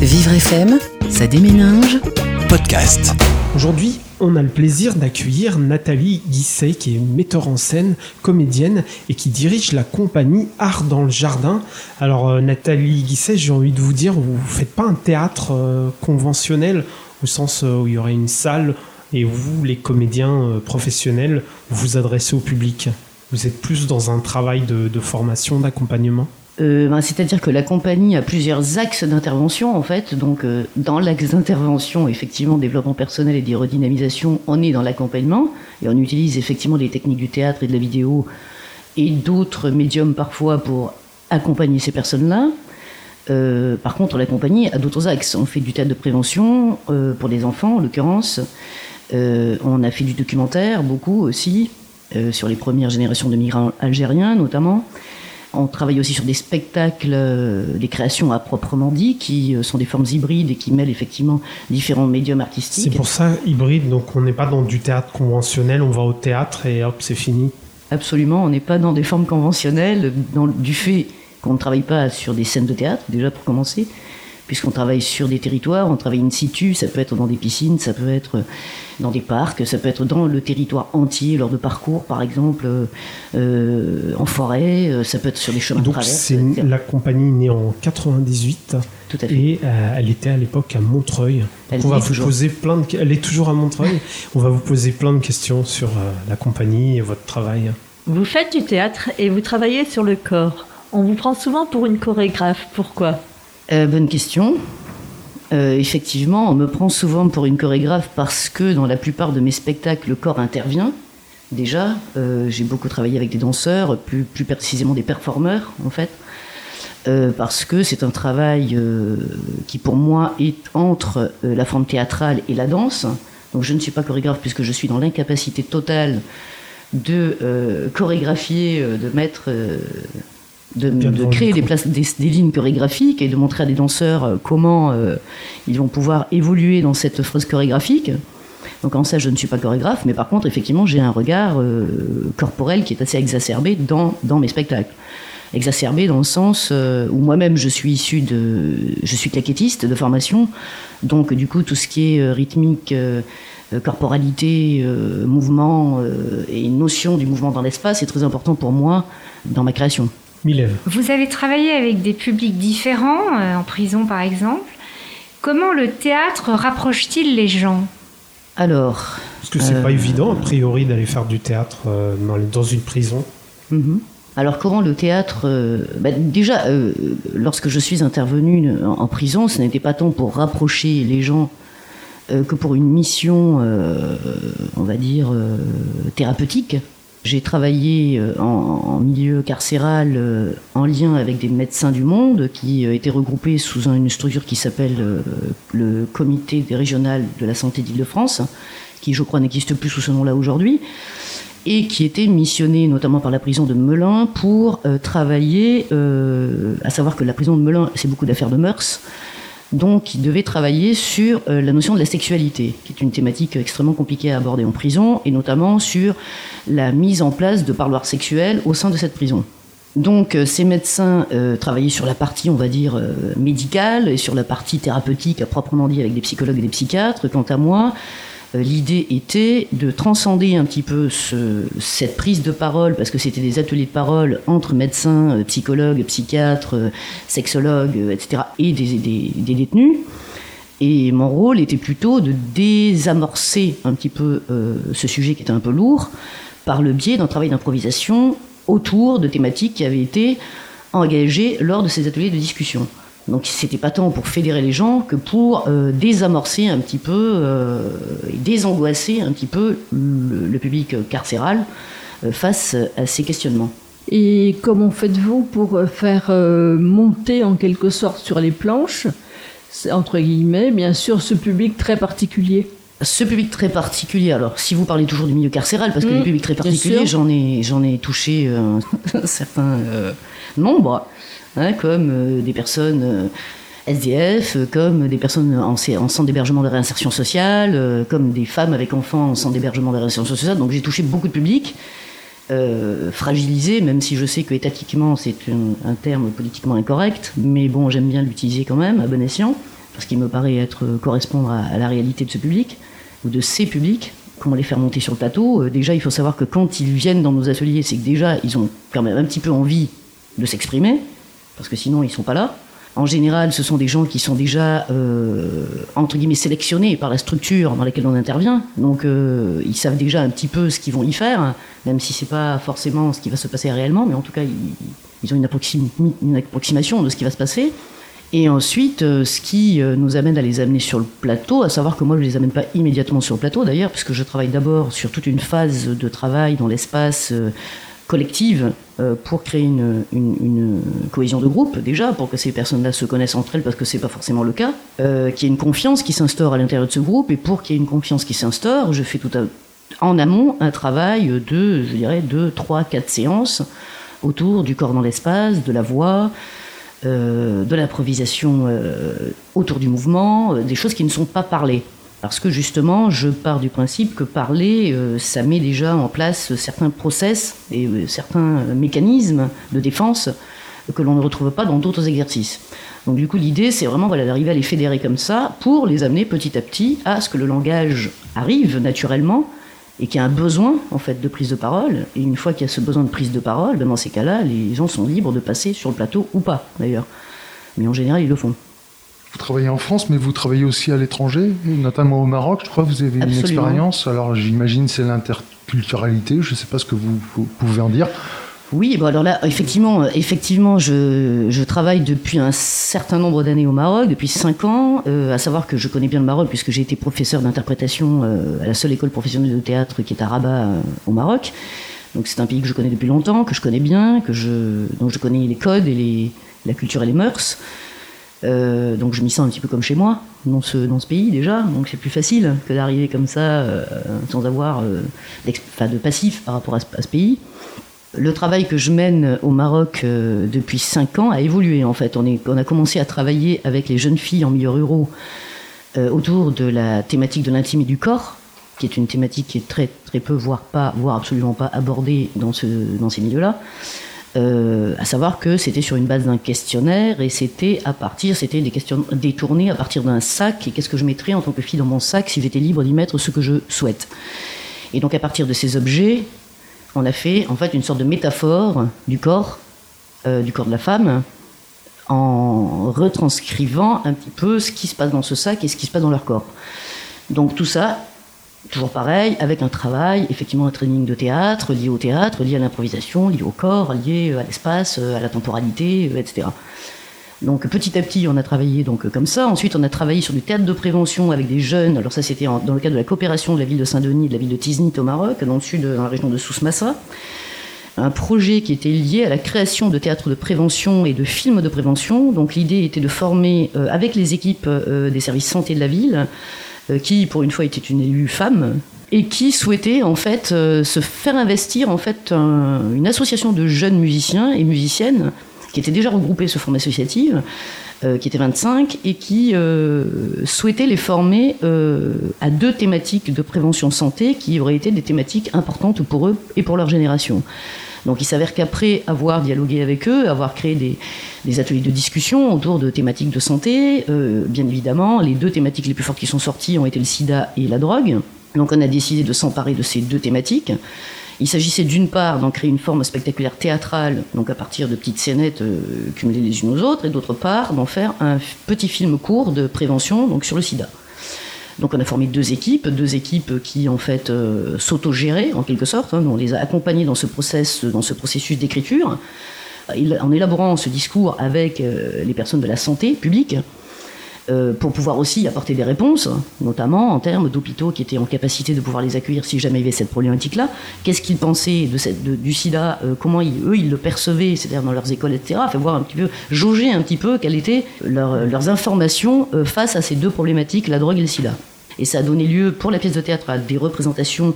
Vivre FM, ça déménage. Podcast. Aujourd'hui, on a le plaisir d'accueillir Nathalie Guisset, qui est metteur en scène, comédienne et qui dirige la compagnie Art dans le Jardin. Alors, euh, Nathalie Guisset, j'ai envie de vous dire, vous ne faites pas un théâtre euh, conventionnel au sens euh, où il y aurait une salle et vous, les comédiens professionnels, vous vous adressez au public. Vous êtes plus dans un travail de, de formation, d'accompagnement? Euh, ben, C'est-à-dire que la compagnie a plusieurs axes d'intervention, en fait. Donc, euh, dans l'axe d'intervention, effectivement, développement personnel et redynamisation, on est dans l'accompagnement et on utilise effectivement les techniques du théâtre et de la vidéo et d'autres médiums parfois pour accompagner ces personnes-là. Euh, par contre, la compagnie a d'autres axes. On fait du théâtre de prévention pour les enfants, en l'occurrence. on a fait du documentaire, beaucoup aussi, sur les premières générations de migrants algériens notamment. On travaille aussi sur des spectacles, euh, des créations à proprement dit, qui euh, sont des formes hybrides et qui mêlent effectivement différents médiums artistiques. C'est pour ça hybride, donc on n'est pas dans du théâtre conventionnel, on va au théâtre et hop, c'est fini. Absolument, on n'est pas dans des formes conventionnelles, dans, du fait qu'on ne travaille pas sur des scènes de théâtre, déjà pour commencer, puisqu'on travaille sur des territoires, on travaille in situ, ça peut être dans des piscines, ça peut être dans des parcs, ça peut être dans le territoire entier lors de parcours, par exemple, euh, en forêt, euh, ça peut être sur les chemins Donc de traverse. c'est la compagnie née en 98 Tout à fait. et euh, elle était à l'époque à Montreuil. Elle on va est vous toujours. poser plein de, elle est toujours à Montreuil. on va vous poser plein de questions sur euh, la compagnie et votre travail. Vous faites du théâtre et vous travaillez sur le corps. On vous prend souvent pour une chorégraphe. Pourquoi? Euh, bonne question. Euh, effectivement, on me prend souvent pour une chorégraphe parce que dans la plupart de mes spectacles, le corps intervient. Déjà, euh, j'ai beaucoup travaillé avec des danseurs, plus, plus précisément des performeurs, en fait, parce que c'est un travail qui, pour moi, est entre la forme théâtrale et la danse. Donc, je ne suis pas chorégraphe puisque je suis dans l'incapacité totale de chorégraphier, de mettre de, créer des, micro. places, des, des lignes chorégraphiques et de montrer à des danseurs euh, comment euh, ils vont pouvoir évoluer dans cette phrase chorégraphique. Donc en ça, je ne suis pas chorégraphe, mais par contre, effectivement, j'ai un regard euh, corporel qui est assez exacerbé dans, dans mes spectacles. Exacerbé dans le sens euh, où moi-même, je suis issu de... Je suis claquettiste de formation, donc du coup, tout ce qui est rythmique... corporalité, euh, mouvement euh, et notion du mouvement dans l'espace est très important pour moi dans ma création. Milève. Vous avez travaillé avec des publics différents, euh, en prison par exemple. Comment le théâtre rapproche-t-il les gens? Alors, Parce que c'est Euh, pas évident, a priori, d'aller faire du théâtre euh, dans, une prison. Mhm. Alors comment le théâtre euh, bah, Déjà, euh, lorsque je suis intervenue en, en prison, ce n'était pas tant pour rapprocher les gens euh, que pour une mission, euh, on va dire, euh, thérapeutique. J'ai travaillé euh, en, milieu carcéral euh, en lien avec des médecins du monde qui euh, étaient regroupés sous un- une structure qui s'appelle le Comité des régional de la santé d'Île-de-France, qui je crois n'existe plus sous ce nom-là aujourd'hui et qui était missionné notamment par la prison de Melun pour travailler, euh, à savoir que la prison de Melun, c'est beaucoup d'affaires de mœurs, donc il devait travailler sur euh, la notion de la sexualité, qui est une thématique extrêmement compliquée à aborder en prison, et notamment sur la mise en place de parloirs sexuels au sein de cette prison. Donc euh, ces médecins euh, travaillaient sur la partie, on va dire, médicale et sur la partie thérapeutique à proprement dit avec des psychologues et des psychiatres. Quant à moi, l'idée était de transcender un petit peu ce- cette prise de parole, parce que c'était des ateliers de parole entre médecins, euh, psychologues, psychiatres, euh, sexologues, euh, etc., et des, détenus. Et mon rôle était plutôt de désamorcer un petit peu euh, ce sujet qui était un peu lourd par le biais d'un travail d'improvisation autour de thématiques qui avaient été engagées lors de ces ateliers de discussion. Donc c'était pas tant pour fédérer les gens que pour euh, désamorcer un petit peu euh, et désangoisser un petit peu le, le public carcéral euh, face à ces questionnements. Et comment faites-vous pour faire monter en quelque sorte sur les planches, entre guillemets, bien sûr, ce public très particulier? Ce public très particulier, alors si vous parlez toujours du milieu carcéral, parce que Mmh, les publics très sûr. j'en ai, j'en ai touché un certain nombre, hein, comme euh, des personnes euh, SDF, euh, comme des personnes en, centre d'hébergement de réinsertion sociale, euh, comme des femmes avec enfants en centre d'hébergement de réinsertion sociale. Donc j'ai touché beaucoup de publics. euh, fragilisés, même si je sais que étatiquement c'est un, terme politiquement incorrect, mais bon, j'aime bien l'utiliser quand même, à bon escient ce qui me paraît être correspondre à, la réalité de ce public ou de ces publics. Comment les faire monter sur le plateau Déjà, il faut savoir que quand ils viennent dans nos ateliers, c'est que déjà, ils ont quand même un petit peu envie de s'exprimer, parce que sinon, ils ne sont pas là. En général, ce sont des gens qui sont déjà, euh, entre guillemets, sélectionnés par la structure dans laquelle on intervient. Donc, euh, ils savent déjà un petit peu ce qu'ils vont y faire, même si c'est pas forcément ce qui va se passer réellement, mais en tout cas, ils, ont une, une, approximation de ce qui va se passer. Et ensuite, euh, ce qui nous amène à les amener sur le plateau, à savoir que moi, je les amène pas immédiatement sur le plateau, d'ailleurs, puisque je travaille d'abord sur toute une phase de travail dans l'espace collective euh, pour créer une, cohésion de groupe déjà, pour que ces personnes-là se connaissent entre elles, parce que c'est pas forcément le cas, euh, qu'il y ait une confiance qui s'instaure à l'intérieur de ce groupe, et pour qu'il y ait une confiance qui s'instaure, je fais tout en amont un travail de, je dirais, deux, trois, quatre séances autour du corps dans l'espace, de la voix, euh, de l'improvisation euh, autour du mouvement, des choses qui ne sont pas parlées. Parce que justement, je pars du principe que parler, euh, ça met déjà en place certains process et euh, certains mécanismes de défense que l'on ne retrouve pas dans d'autres exercices. Donc du coup, l'idée, c'est vraiment d'arriver à les fédérer comme ça pour les amener petit à petit à ce que le langage arrive naturellement et qu'il y a un besoin en fait de prise de parole. Et une fois qu'il y a ce besoin de prise de parole, ben, dans ces cas-là, les gens sont libres de passer sur le plateau ou pas d'ailleurs. Mais en général, ils le font. Vous travaillez en France, mais vous travaillez aussi à l'étranger, notamment au Maroc. Je crois que vous avez une expérience. Alors j'imagine c'est l'interculturalité. Je ne sais pas ce que vous, pouvez en dire. Oui, bon alors là, effectivement, effectivement je, je travaille depuis un certain nombre d'années au Maroc, depuis 5 ans, euh, à savoir que je connais bien le Maroc puisque j'ai été professeur d'interprétation euh, à la seule école professionnelle de théâtre qui est à Rabat euh, au Maroc. Donc c'est un pays que je connais depuis longtemps, que je connais bien, que je, dont je connais les codes et les, la culture et les mœurs. Euh, donc je m'y sens un petit peu comme chez moi, dans ce, dans ce pays déjà, donc c'est plus facile que d'arriver comme ça euh, sans avoir euh, de passif par rapport à ce, pays. Le travail que je mène au Maroc depuis 5 ans a évolué en fait. On, est, on, a commencé à travailler avec les jeunes filles en milieu ruraux autour de la thématique de l'intime et du corps, qui est une thématique qui est très, très peu, voire pas, voire absolument pas abordée dans, ce, dans ces milieux-là. Euh, à savoir que c'était sur une base d'un questionnaire et c'était à partir, c'était des questions détournées à partir d'un sac. Et qu'est-ce que je mettrais en tant que fille dans mon sac si j'étais libre d'y mettre ce que je souhaite Et donc à partir de ces objets, on a fait en fait une sorte de métaphore du corps, euh, du corps de la femme, en retranscrivant un petit peu ce qui se passe dans ce sac et ce qui se passe dans leur corps. Donc tout ça toujours pareil, avec un travail, effectivement un training de théâtre, lié au théâtre, lié à l'improvisation, lié au corps, lié à l'espace, à la temporalité, etc. Donc petit à petit, on a travaillé donc comme ça. Ensuite, on a travaillé sur du théâtre de prévention avec des jeunes. Alors ça, c'était dans le cadre de la coopération de la ville de Saint-Denis, de la ville de Tiznit au Maroc, dans le sud, dans la région de Souss-Massa. Un projet qui était lié à la création de théâtres de prévention et de films de prévention. Donc l'idée était de former euh, avec les équipes euh, des services santé de la ville euh, qui pour une fois était une élue femme et qui souhaitait en fait euh, se faire investir en fait une association de jeunes musiciens et musiciennes qui étaient déjà regroupés sous forme associative, euh, qui étaient 25 et qui souhaitaient les former à deux thématiques de prévention santé qui auraient été des thématiques importantes pour eux et pour leur génération. Donc il s'avère qu'après avoir dialogué avec eux, avoir créé des, ateliers de discussion autour de thématiques de santé, euh, bien évidemment, les deux thématiques les plus fortes qui sont sorties ont été le sida et la drogue. Donc on a décidé de s'emparer de ces deux thématiques. Il s'agissait d'une part d'en créer une forme spectaculaire théâtrale, donc à partir de petites scénettes euh, cumulées les unes aux autres, et d'autre part d'en faire un petit film court de prévention donc sur le sida. Donc on a formé deux équipes, deux équipes qui en fait euh, s'autogéraient en quelque sorte. Hein. on les a accompagnés dans ce, processus d'écriture, en élaborant ce discours avec euh, les personnes de la santé publique. Euh, pour pouvoir aussi apporter des réponses, notamment en termes d'hôpitaux qui étaient en capacité de pouvoir les accueillir si jamais il y avait cette problématique-là. Qu'est-ce qu'ils pensaient du sida Comment eux, ils le percevaient, c'est-à-dire dans leurs écoles, etc. Fait voir un petit peu, jauger un petit peu quelles étaient leurs informations face à ces deux problématiques, la drogue et le sida. Et ça a donné lieu pour la pièce de théâtre à des représentations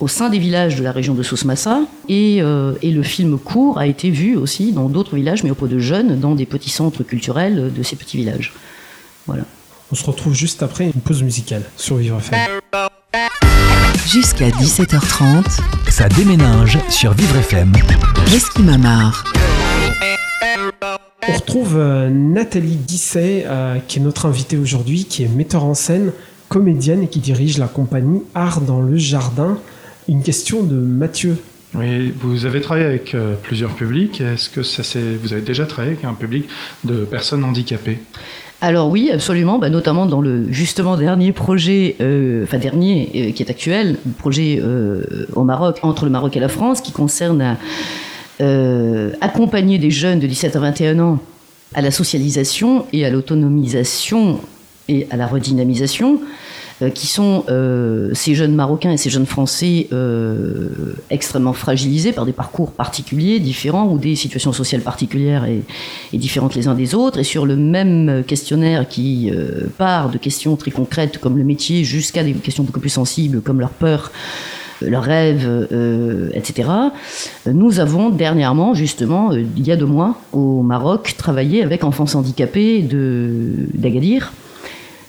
au sein des villages de la région de Souss-Massa. Et, euh, et, le film court a été vu aussi dans d'autres villages, mais auprès de jeunes, dans des petits centres culturels de ces petits villages. Voilà. On se retrouve juste après une pause musicale sur Vivre FM. Jusqu'à 17h30, ça déménage sur Vivre FM. Reski Mamar. On retrouve euh, Nathalie Guisset, euh, qui est notre invitée aujourd'hui, qui est metteur en scène, comédienne et qui dirige la compagnie Art dans le Jardin. Une question de Mathieu. Oui, vous avez travaillé avec euh, plusieurs publics. Est-ce que ça vous avez déjà travaillé avec un public de personnes handicapées? Alors oui, absolument, bah, notamment dans le justement dernier projet, enfin dernier qui est actuel, projet au Maroc entre le Maroc et la France, qui concerne euh, accompagner des jeunes de 17 à 21 ans à la socialisation et à l'autonomisation et à la redynamisation, euh, qui sont euh, ces jeunes Marocains et ces jeunes Français extrêmement fragilisés par des parcours particuliers, différents, ou des situations sociales particulières et, différentes les uns des autres. Et sur le même questionnaire qui part de questions très concrètes comme le métier jusqu'à des questions beaucoup plus sensibles comme leur peur leurs rêves, euh, etc. Nous avons dernièrement, justement, euh, il y a deux mois, au Maroc, travaillé avec enfants handicapés d'Agadir.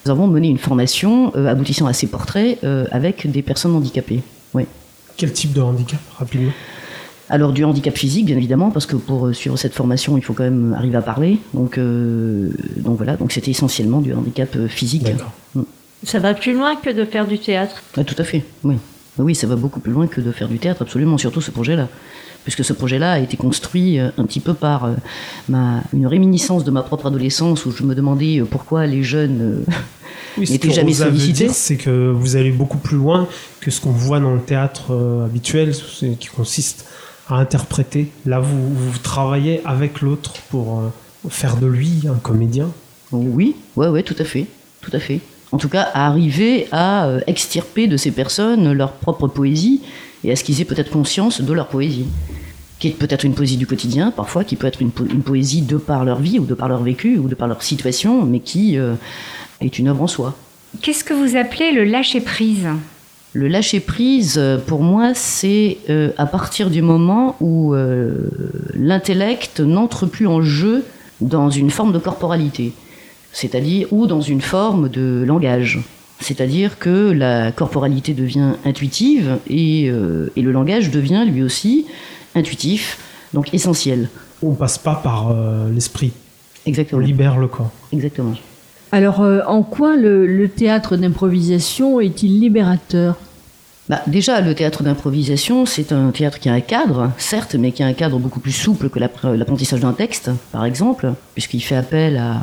Nous avons mené une formation euh, aboutissant à ces portraits avec des personnes handicapées. Oui. Quel type de handicap, rapidement? Alors du handicap physique, bien évidemment, parce que pour suivre cette formation, il faut quand même arriver à parler. Donc, donc voilà, donc c'était essentiellement du handicap physique. Mm. Ça va plus loin que de faire du théâtre? Ah, tout à fait, oui. Oui, ça va beaucoup plus loin que de faire du théâtre, absolument, surtout ce projet-là. Puisque ce projet-là a été construit euh, un petit peu par euh, ma, une réminiscence de ma propre adolescence où je me demandais euh, pourquoi les jeunes n'étaient jamais sollicités. C'est que vous allez beaucoup plus loin que ce qu'on voit dans le théâtre habituel, qui consiste à interpréter. Là, vous, vous travaillez avec l'autre pour faire de lui un comédien. Oui, ouais, ouais, tout à fait, tout à fait en tout cas à arriver à euh, extirper de ces personnes leur propre poésie et à ce qu'ils aient peut-être conscience de leur poésie, qui est peut-être une poésie du quotidien parfois, qui peut être une, poésie de par leur vie ou de par leur vécu ou de par leur situation, mais qui euh, est une œuvre en soi. Qu'est-ce que vous appelez le lâcher-prise? Le lâcher-prise, euh, pour moi, c'est à partir du moment où l'intellect n'entre plus en jeu dans une forme de corporalité c'est-à-dire ou dans une forme de langage. C'est-à-dire que la corporalité devient intuitive et, euh, le langage devient lui aussi intuitif, donc essentiel. On passe pas par euh, l'esprit. Exactement. On libère le corps. Exactement. Alors, euh, en quoi le, théâtre d'improvisation est-il libérateur? Bah, déjà, le théâtre d'improvisation, c'est un théâtre qui a un cadre, certes, mais qui a un cadre beaucoup plus souple que l'apprentissage d'un texte, par exemple, puisqu'il fait appel à,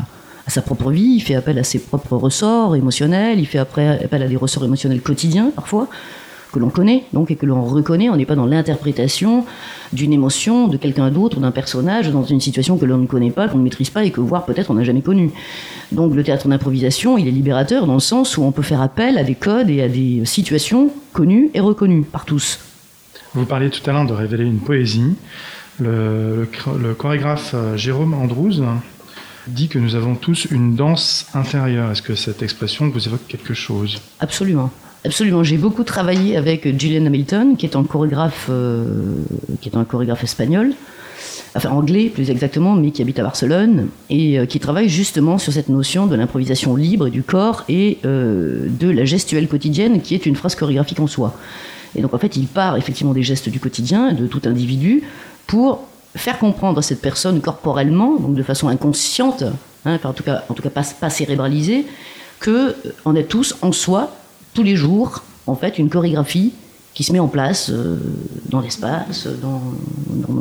à sa propre vie, il fait appel à ses propres ressorts émotionnels, il fait appel à des ressorts émotionnels quotidiens parfois, que l'on connaît donc et que l'on reconnaît. On n'est pas dans l'interprétation d'une émotion de quelqu'un d'autre, d'un personnage, dans une situation que l'on ne connaît pas, qu'on ne maîtrise pas et que voire peut-être on n'a jamais connu. Donc le théâtre d'improvisation, il est libérateur dans le sens où on peut faire appel à des codes et à des situations connues et reconnues par tous. Vous parliez tout à l'heure de révéler une poésie. Le, le chorégraphe euh, Jérôme Andrews dit que nous avons tous une danse intérieure. Est-ce que cette expression vous évoque quelque chose? Absolument. Absolument. J'ai beaucoup travaillé avec Gillian Hamilton, qui est un chorégraphe, euh, qui est un chorégraphe espagnol, enfin anglais plus exactement, mais qui habite à Barcelone et euh, qui travaille justement sur cette notion de l'improvisation libre du corps et euh, de la gestuelle quotidienne, qui est une phrase chorégraphique en soi. Et donc en fait, il part effectivement des gestes du quotidien, de tout individu, pour faire comprendre à cette personne corporellement, donc de façon inconsciente, hein, en tout cas, en tout cas pas, pas cérébralisée, que on a tous en soi, tous les jours, en fait, une chorégraphie qui se met en place euh, dans l'espace, dans,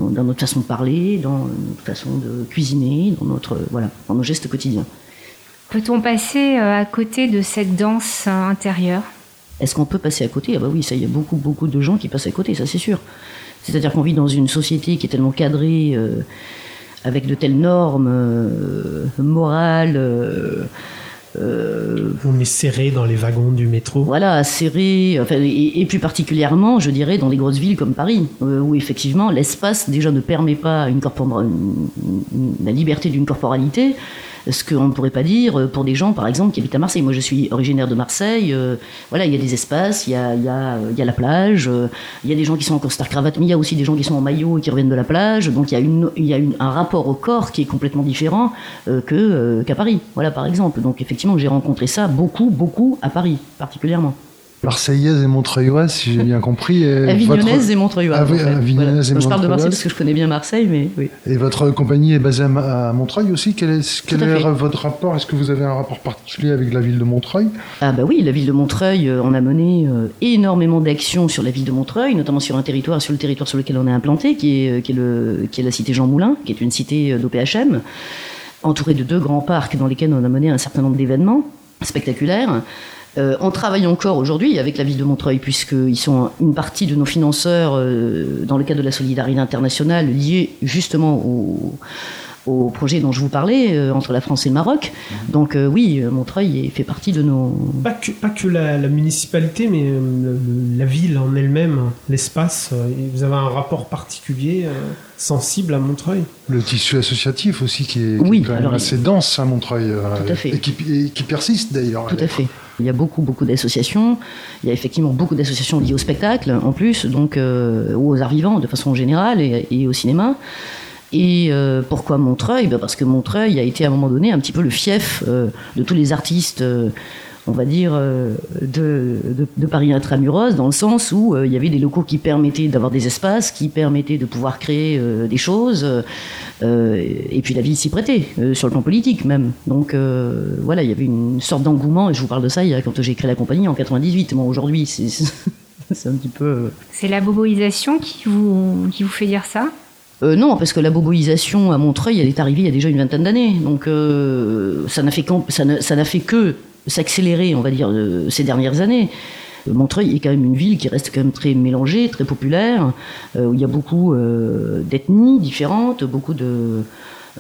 dans, notre façon de parler, dans notre façon de cuisiner, dans, notre, voilà, dans nos gestes quotidiens. Peut-on passer euh, à côté de cette danse intérieure? Est-ce qu'on peut passer à côté? Ah bah oui, ça, il y a beaucoup, beaucoup de gens qui passent à côté, ça c'est sûr. C'est-à-dire qu'on vit dans une société qui est tellement cadrée, euh, avec de telles normes euh, morales. Euh, on est serré dans les wagons du métro. Voilà, serré, et, plus particulièrement, je dirais, dans les grosses villes comme Paris, où effectivement l'espace déjà ne permet pas une la liberté d'une corporalité ce qu'on ne pourrait pas dire euh, pour des gens, par exemple, qui habitent à Marseille. Moi, je suis originaire de Marseille. Euh, voilà, il y a des espaces, il y a, a, la plage, euh, il y a des gens qui sont en costard cravate, mais il y a aussi des gens qui sont en maillot et qui reviennent de la plage. Donc, il y a, un rapport au corps qui est complètement différent qu'à Paris. Voilà, par exemple. Donc, effectivement, j'ai rencontré ça beaucoup, beaucoup à Paris, particulièrement. Marseillaise et Montreuilloise, si j'ai bien compris. Avignonnaise et Montreuilloise. Ah, Avignonnaise et Je parle de Marseille parce que je connais bien Marseille, mais oui. Et votre compagnie est basée à, Montreuil aussi Quel est, quel est votre rapport? Est-ce que vous avez un rapport particulier avec la ville de Montreuil? Ah bah oui, la ville de Montreuil, euh, on a mené euh, énormément d'actions sur la ville de Montreuil, notamment sur un territoire, sur le territoire sur lequel on est implanté, qui est, euh, qui est, le, qui est la cité Jean Moulin, qui est une cité d'OPHM, entourée de deux grands parcs dans lesquels on a mené un certain nombre d'événements spectaculaires. Euh, on travaille encore aujourd'hui avec la ville de Montreuil, puisqu'ils sont une partie de nos financeurs euh, dans le cadre de la solidarité internationale liée justement au, projet dont je vous parlais euh, entre la France et le Maroc. Mhm. Donc oui, Montreuil fait partie de nos... Pas que, la, municipalité, mais la ville en elle-même, l'espace. vous avez un rapport particulier sensible à Montreuil. Le tissu associatif aussi qui est, quand même assez dense à Montreuil. Tout à fait. Et qui, persiste d'ailleurs. Tout à fait. Il y a beaucoup, beaucoup d'associations. Il y a effectivement beaucoup d'associations liées au spectacle, en plus, donc, euh, aux arts vivants de façon générale, et, au cinéma. Et euh, pourquoi Montreuil? Ben Parce que Montreuil a été à un moment donné un petit peu le fief euh, de tous les artistes on va dire, euh, de, de, Paris intramuros, dans le sens où euh, il y avait des locaux qui permettaient d'avoir des espaces, qui permettaient de pouvoir créer euh, des choses, et puis la ville s'y prêtait, sur le plan politique même. Donc voilà, il y avait une sorte d'engouement, et je vous parle de ça il y a, quand j'ai créé la compagnie en 98. Bon, aujourd'hui, c'est un petit peu... C'est la boboisation qui vous, qui vous fait dire ça? Non, parce que la boboisation à Montreuil, elle est arrivée il y a déjà une vingtaine d'années. Donc ça n'a fait, ça fait que s'accélérer, on va dire, ces dernières années. Montreuil est quand même une ville qui reste quand même très mélangée, très populaire, euh, où il y a beaucoup euh, d'ethnies différentes, beaucoup de,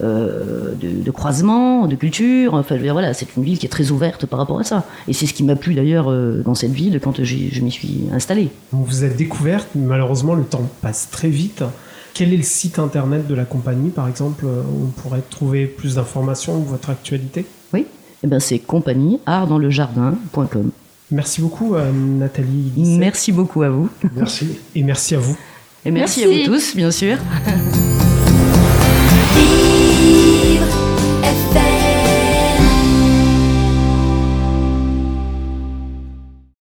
euh, de, croisements, de cultures. Enfin, voilà, c'est une ville qui est très ouverte par rapport à ça. Et c'est ce qui m'a plu d'ailleurs dans cette ville quand je m'y suis installé. Vous êtes découverte, malheureusement le temps passe très vite. Quel est le site internet de la compagnie, par exemple, où on pourrait trouver plus d'informations ou votre actualité? Eh ben, c'est compagnie artdanslejardin.com. Merci beaucoup, euh, Nathalie. Merci beaucoup à vous. Merci. Et merci à vous. Et merci, merci à vous tous, bien sûr.